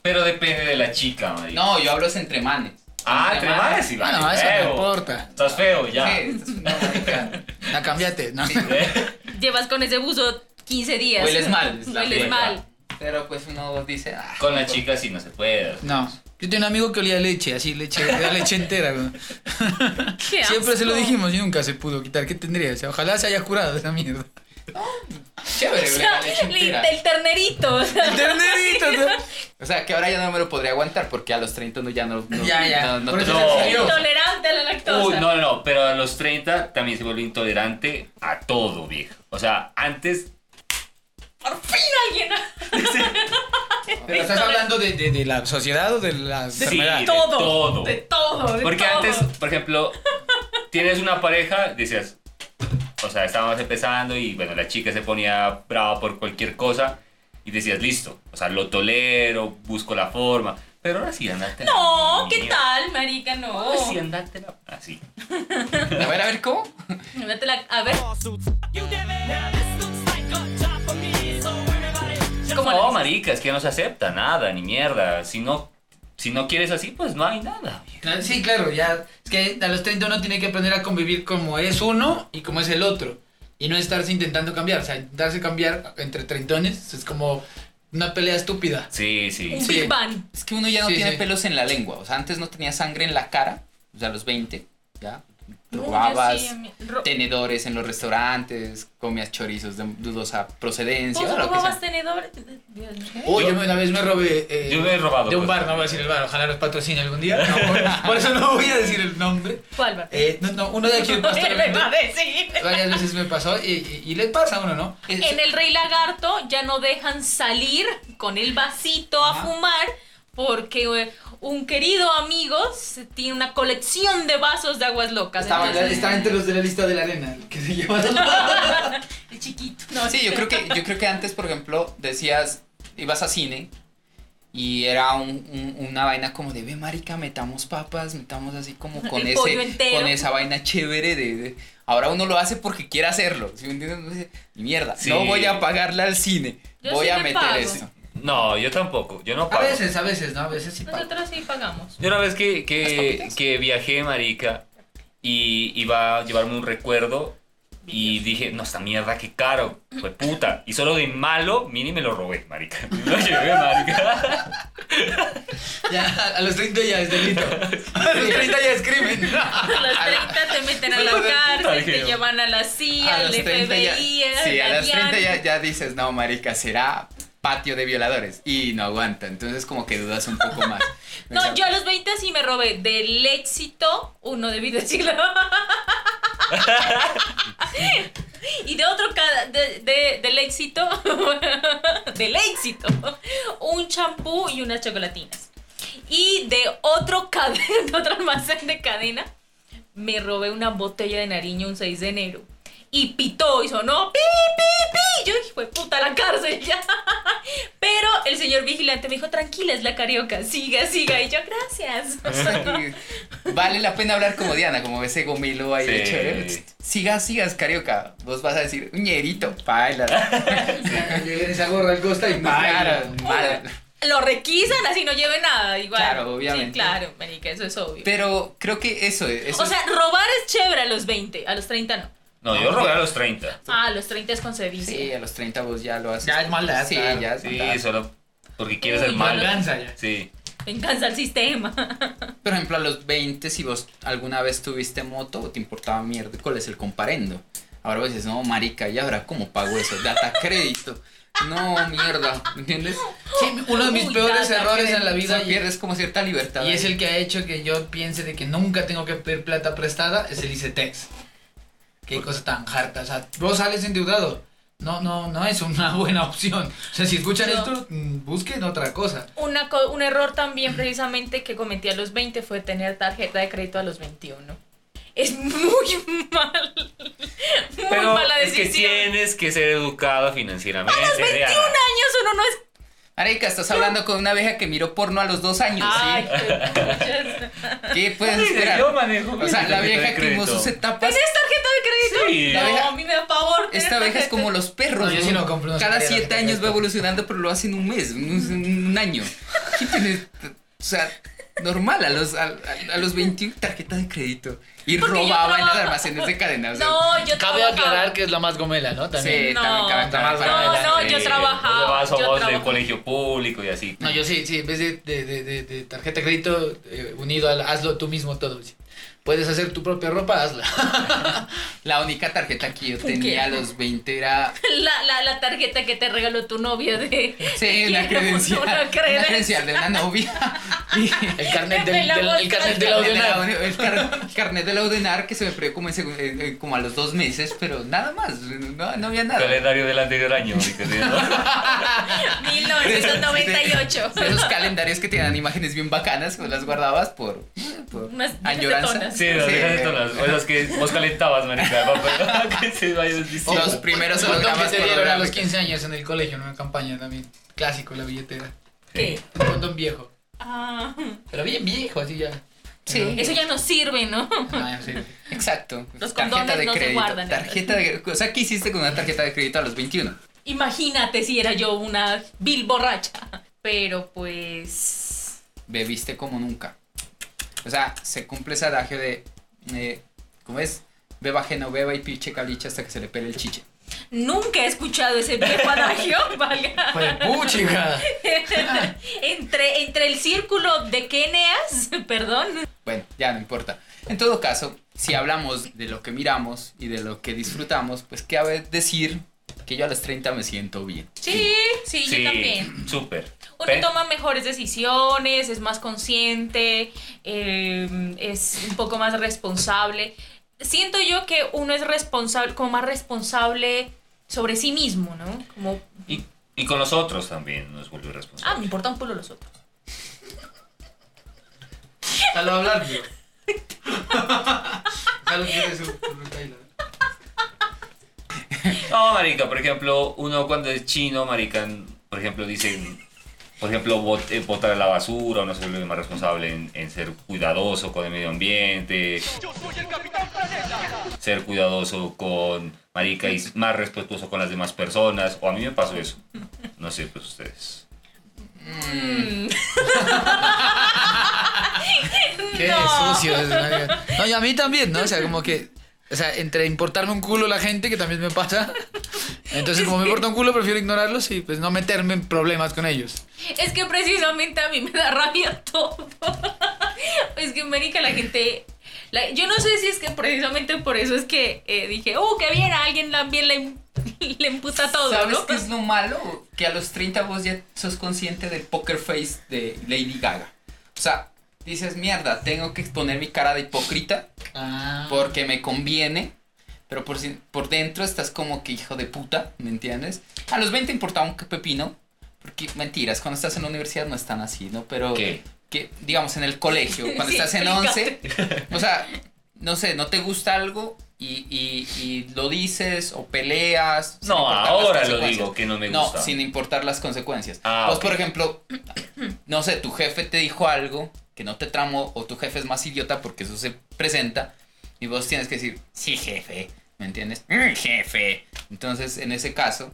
Pero depende de la chica, marica. No, yo hablo es entre manes. Ah, entre manes sí, Bueno, vale, eso no importa. Estás feo, ya. Sí, una marica. La cambiate, ¿no? Sí. ¿Eh? Llevas con ese buzo 15 días. Hueles mal. es la Hueles mal. Pero pues uno dice, ah, Con la chica sí no se puede. No. Yo tenía un amigo que olía leche, así, leche, leche entera. güey. Qué Siempre se lo asco. dijimos y nunca se pudo quitar. ¿Qué tendría? O sea, ojalá se haya curado de esa mierda. chévere, O huele sea, la leche entera. el ternerito. o sea. El ternerito, ¿no? O sea, que ahora ya no me lo podría aguantar porque a los 30 no, ya no. no Ya, ya. No, no Por te eso lo. Intolerante a la lactosa. Uy, no, no, no, pero a los 30 también se vuelve intolerante a todo, viejo. O sea, antes Por fin alguien. Pero estás hablando de, de, de la sociedad o de la Sí, enfermedad. de todo. todo. De todo. de Porque todo. antes, por ejemplo, tienes una pareja, decías, o sea, estábamos empezando y bueno, la chica se ponía brava por cualquier cosa y decías, listo, o sea, lo tolero, busco la forma, pero ahora sí, andate. No, ¿qué tal, marica? No. Ahora sí, andátela así. A ver, a ver, ¿cómo? Dátela- A ver. ¿Cómo No, le- marica, es que no se acepta nada, ni mierda. Si no, si no quieres así, pues no hay nada. viejo. Claro, Sí, claro, ya. Es que a los 30 uno tiene que aprender a convivir como es uno y como es el otro. Y no estarse intentando cambiar. O sea, intentarse cambiar entre treintones es como una pelea estúpida. Sí, sí. Un Sí. Big Bang. Es que uno ya no Sí, tiene sí. pelos en la lengua. O sea, antes no tenía sangre en la cara. O sea, a los 20, ¿ya? No, Robabas sí, ro- tenedores en los restaurantes, comías chorizos de dudosa procedencia. ¿Vos robabas tenedores? Uy, Yo- yo, una vez me robé. eh, Yo me he robado De un cosas. bar, no voy a decir el bar, ojalá nos patrocine algún día. No, por, eso no voy a decir el nombre. ¿Cuál, bar? Eh, no, no, uno de aquí de ¿Qué Pastor le va a decir? Varias veces me pasó y, y, y le pasa a uno, ¿no? Es- En el Rey Lagarto ya no dejan salir con el vasito a fumar porque eh, un querido amigo se- tiene una colección de vasos de aguas locas. Estaba, entonces- estaba entre los de la lista de la arena, el que se lleva El chiquito. No, Sí, yo creo que yo creo que antes, por ejemplo, decías, ibas a cine y era un- un- una vaina como de, ve marica, metamos papas, metamos así como con El ese con esa vaina chévere de, de- ahora uno lo hace porque quiere hacerlo, ¿sí me mierda, Sí. no voy a pagarle al cine, Yo voy sí a meter pago. esto. No, yo tampoco. Yo no A pago. veces, a veces, ¿no? A veces sí pago. Nosotros sí pagamos. Yo una vez que, que, que viajé, marica, y iba a llevarme un recuerdo y dije, no, esta mierda, qué caro, fue puta. Y solo de malo, mini me lo robé, marica. Me lo llevé, marica. Ya, a los 30 ya es delito. A los 30 ya es crimen. A los 30 te meten a la cárcel, te llevan a la CIA, A al 30 ya, FBI, sí, a los 30 DIAN. ya, ya dices, no, marica, será patio de violadores y no aguanta, entonces como que dudas un poco más. No, yo a los 20 sí me robé del éxito, uno debí decirlo. y de otro de, de- del éxito, del éxito, un champú y unas chocolatinas. Y de otro cadena, de otro almacén de cadena, me robé una botella de Nariño un 6 de enero. Y pitó y sonó pi, pi, pi. Yo dije, fue puta la cárcel ya. Pero el señor vigilante me dijo, tranquila, es la carioca, siga, siga. Y yo, gracias. Vale la pena hablar como Diana, como ese gomilo ahí de Sí. chévere. Sigas, sigas, carioca. Vos vas a decir, ñerito, baila. Esa gorra al costa y mal. lo requisan así no lleve nada, igual. Claro, obviamente. Sí, claro, marica, eso es obvio. Pero creo que eso, eso o sea, robar es chévere a los 20, a los 30 no. No, yo robé a los 30. Ah, a los 30 es concebible. Sí, a los 30 vos ya lo haces. Ya es maldad, Sí, claro. ya es Sí, maldad. solo porque quieres ser malo. Venganza ya. Sí. Venganza al sistema. Por ejemplo, a los 20, si vos alguna vez tuviste moto o te importaba mierda, ¿cuál es el comparendo? Ahora vos dices, no, marica, ¿y ahora cómo pago eso? Data crédito. No, mierda, ¿entiendes? Sí, uno de mis Uy, peores errores en la vida pierdes como cierta libertad. y es el que ha hecho que yo piense de que nunca tengo que pedir plata prestada es el ICETEX. Qué cosa tan harta. O sea, vos sales endeudado. No, no, no es una buena opción. O sea, si escuchan esto, mm, busquen otra cosa. Una co- un error también precisamente que cometí a los 20 fue tener tarjeta de crédito a los 21. Es muy mal. Muy Pero mala es que decisión. tienes que ser educada financieramente. A los 21 Diana. años uno no es... Marica, estás hablando con una vieja que miró porno a los dos años, Ay, ¿sí? qué ¿Qué puedes Yo esperar? manejo O sea, la vieja que crédito. sus etapas. ¿Tienes tarjeta de crédito? Sí. La No, vieja- a mí me da pavor. tener Esta vieja es como los perros. No, yo sí no compro una Cada siete años va evolucionando, pero lo hace en un mes, un, un año. ¿Quién tiene? O sea, normal, a los, a, a- a los 21 tarjeta de crédito. Y Porque robaba en los trabajaba- almacenes de cadena. O sea, No, yo Cabe trabajaba. aclarar que es la más gomela, ¿no? También. Sí, No, también cabe aclarar no, para- no, yo trabajaba. Yo somos de trabajaba. colegio público y así. No, yo sí, sí, en vez de, de, de, de- de tarjeta de crédito eh, unido al hazlo tú mismo todo. sí. Puedes hacer tu propia ropa, hazla. La única tarjeta que yo ¿Qué? tenía a los 20 era. La, la, la tarjeta que te regaló tu novia de... Sí, una credencial. una Una credencial. credencial de una novia. Y- El carnet del, el carnet de la uni- el car- el carnet de la UDENAR que se me perdió como, en eh, eh, como a los dos meses, pero nada más, no, no había nada. Calendario del anterior año. ¿sí? 1998. De esos calendarios que tenían imágenes bien bacanas, pues las guardabas por, por Unas viejas Sí, las viejas de tonas. O las que vos calentabas, marica. para que se vaya distinto. Los primeros que hologramas dieron a los pornográficos. 15 años en el colegio, en una campaña también. Clásico, la billetera. ¿Qué? Un condón viejo. Ah, Pero bien viejo, así ya. Sí. eso ya no sirve, ¿no? Ah, sé. Exacto. Los tarjeta condones de no se crédito. guardan. Tarjeta de O sea, ¿qué hiciste con una tarjeta de crédito a los 21? Imagínate si era yo una vil borracha. Pero pues... Bebiste como nunca. O sea, se cumple ese adagio de. eh, ¿Cómo es? Beba que no beba y piche caliche hasta que se le pele el chiche. Nunca he escuchado ese viejo adagio, valga. Pues puchica. entre, entre el círculo de Keneas, perdón. Bueno, ya no importa. En todo caso, si hablamos de lo que miramos y de lo que disfrutamos, pues cabe decir que yo a los 30 me siento bien. Sí, sí, yo también. súper. Uno toma mejores decisiones, es más consciente, eh, es un poco más responsable. Siento yo que uno es responsable, como más responsable sobre sí mismo, ¿no? Como, Y, y con los otros también nos vuelve ah, responsable. me importa un culo los otros. Déjalo hablar, tío. Retaila. No, marica, por ejemplo, uno cuando es chino, marica, por ejemplo, dicen, por ejemplo, bot- eh, botar a la basura, uno se vuelve más responsable en, en ser cuidadoso con el medio ambiente, ser cuidadoso con, marica, y más respetuoso con las demás personas, o a mí me pasó eso, no sé, pues ustedes. Qué No. sucio es. No, y a mí también, ¿no? O sea, como que. O sea, entre importarme un culo la gente, que también me pasa. Entonces, como me importa un culo, prefiero ignorarlos y pues no meterme en problemas con ellos. Es que precisamente a mí me da rabia todo. es que, América, la gente. la- yo no sé si es que precisamente por eso es que eh, dije, oh, qué bien, a alguien también le, le emputa todo, ¿Sabes ¿no? qué es lo malo? Que a los 30 vos ya sos consciente del poker face de Lady Gaga. O sea, dices, mierda, tengo que exponer mi cara de hipócrita Ah. porque me conviene. Pero por, si- por dentro estás como que hijo de puta, ¿me entiendes? A los 20 importaba un pepino. Porque mentiras, cuando estás en la universidad no están así, ¿no? Pero ¿Qué? que, digamos, en el colegio, cuando Sí, estás en explícate. 11, o sea, no sé, no te gusta algo y, y, y lo dices o peleas. No, ahora lo digo, que no me No, gusta. sin importar las consecuencias. Ah, Vos, ok. por ejemplo, no sé, tu jefe te dijo algo que no te tramó o tu jefe es más idiota porque eso se presenta y vos tienes que decir, sí, jefe, ¿me entiendes? "Mm, jefe. Entonces, en ese caso,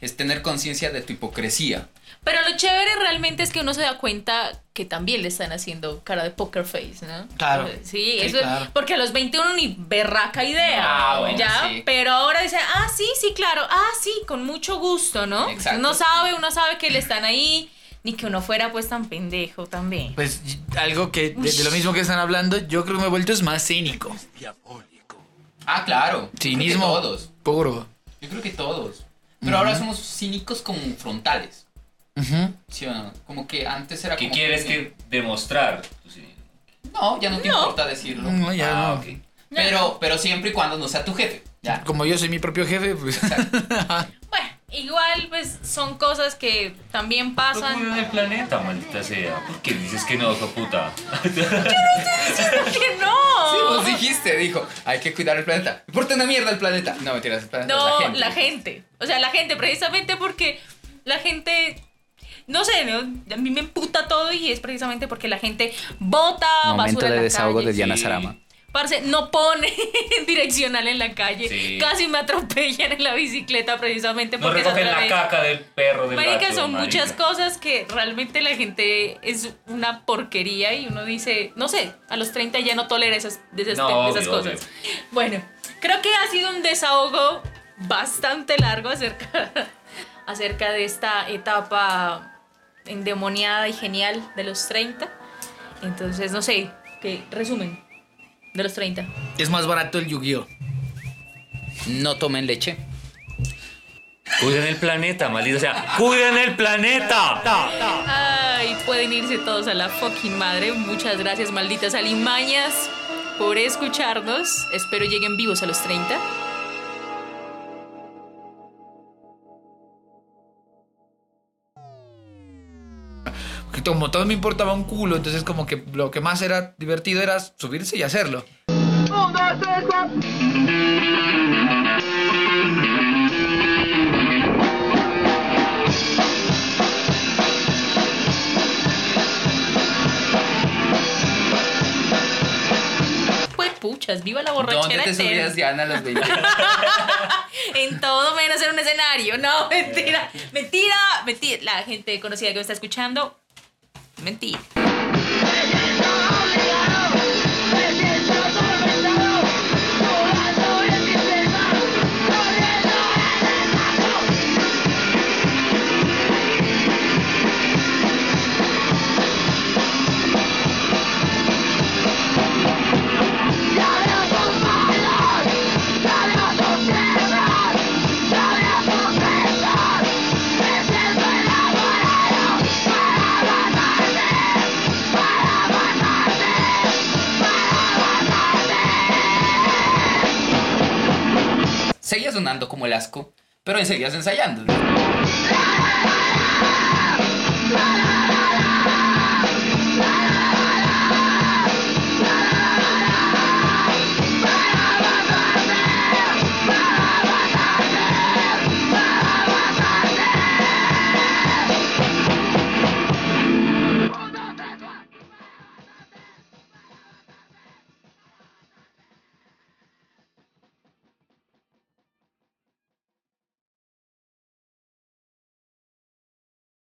es tener conciencia de tu hipocresía. Pero lo chévere realmente es que uno se da cuenta que también le están haciendo cara de poker face, ¿no? Claro. Sí, Sí, eso claro. porque a los 21 ni berraca idea. Ah, bueno, ya, sí. pero ahora dice, ah, sí, sí, claro, ah, sí, con mucho gusto, ¿no? Exacto. Uno sabe, uno sabe que le están ahí, ni que uno fuera pues tan pendejo también. Pues algo que de, de lo mismo que están hablando, yo creo que me he vuelto es más cínico. Ah, claro. Cinismo todos. puro. Yo creo que todos. Pero ahora somos cínicos como frontales. Ujú. ¿Sí o no? Como que antes era ¿Qué como quieres que demostrar? Pues. No, ya no te No. importa decirlo. No, ya Ah, no. ok. Pero, pero siempre y cuando no sea tu jefe. Ya. Como yo soy mi propio jefe, pues. Igual pues son cosas que también No pasan. el planeta, maldita sea. ¿Por qué dices que no, hijo de puta? que no. Sí, vos dijiste, dijo, hay que cuidar el planeta. ¿Importa una mierda el planeta? No, mentiras, el planeta No, es la gente. la gente. O sea, la gente, precisamente porque la gente. No sé, ¿no? a mí me emputa todo y es precisamente porque la gente bota basura en la calle. Diana Sarama. Parce, no pone direccional en la calle. Sí. Casi me atropellan en la bicicleta precisamente No porque al recogen la revés. caca del perro del Marica, gato, son marica. muchas cosas que realmente la gente es una porquería y uno dice, no sé, a los 30 ya no tolera esas, esas, No, de esas obvio, cosas. Bueno, creo que ha sido un desahogo bastante largo acerca, acerca de esta etapa endemoniada y genial de los 30. Entonces, no sé, ¿qué resumen de los 30? es más barato el Yu-Gi-Oh! No tomen leche. Cuiden el planeta, maldita sea. ¡Cuiden el planeta! Ay, pueden irse todos a la fucking madre. Muchas gracias, malditas alimañas, por escucharnos. Espero lleguen vivos a los 30. Porque como todo me importaba un culo, entonces como que lo que más era divertido era subirse y hacerlo. Pues puchas, viva la ¿Dónde borrachera te eterna. subías, Diana, a los 20? En todo menos en un escenario. No, mentira, mentira, mentira. La gente conocida que me está escuchando, mentira. Sonando como el asco, pero seguías ensayando.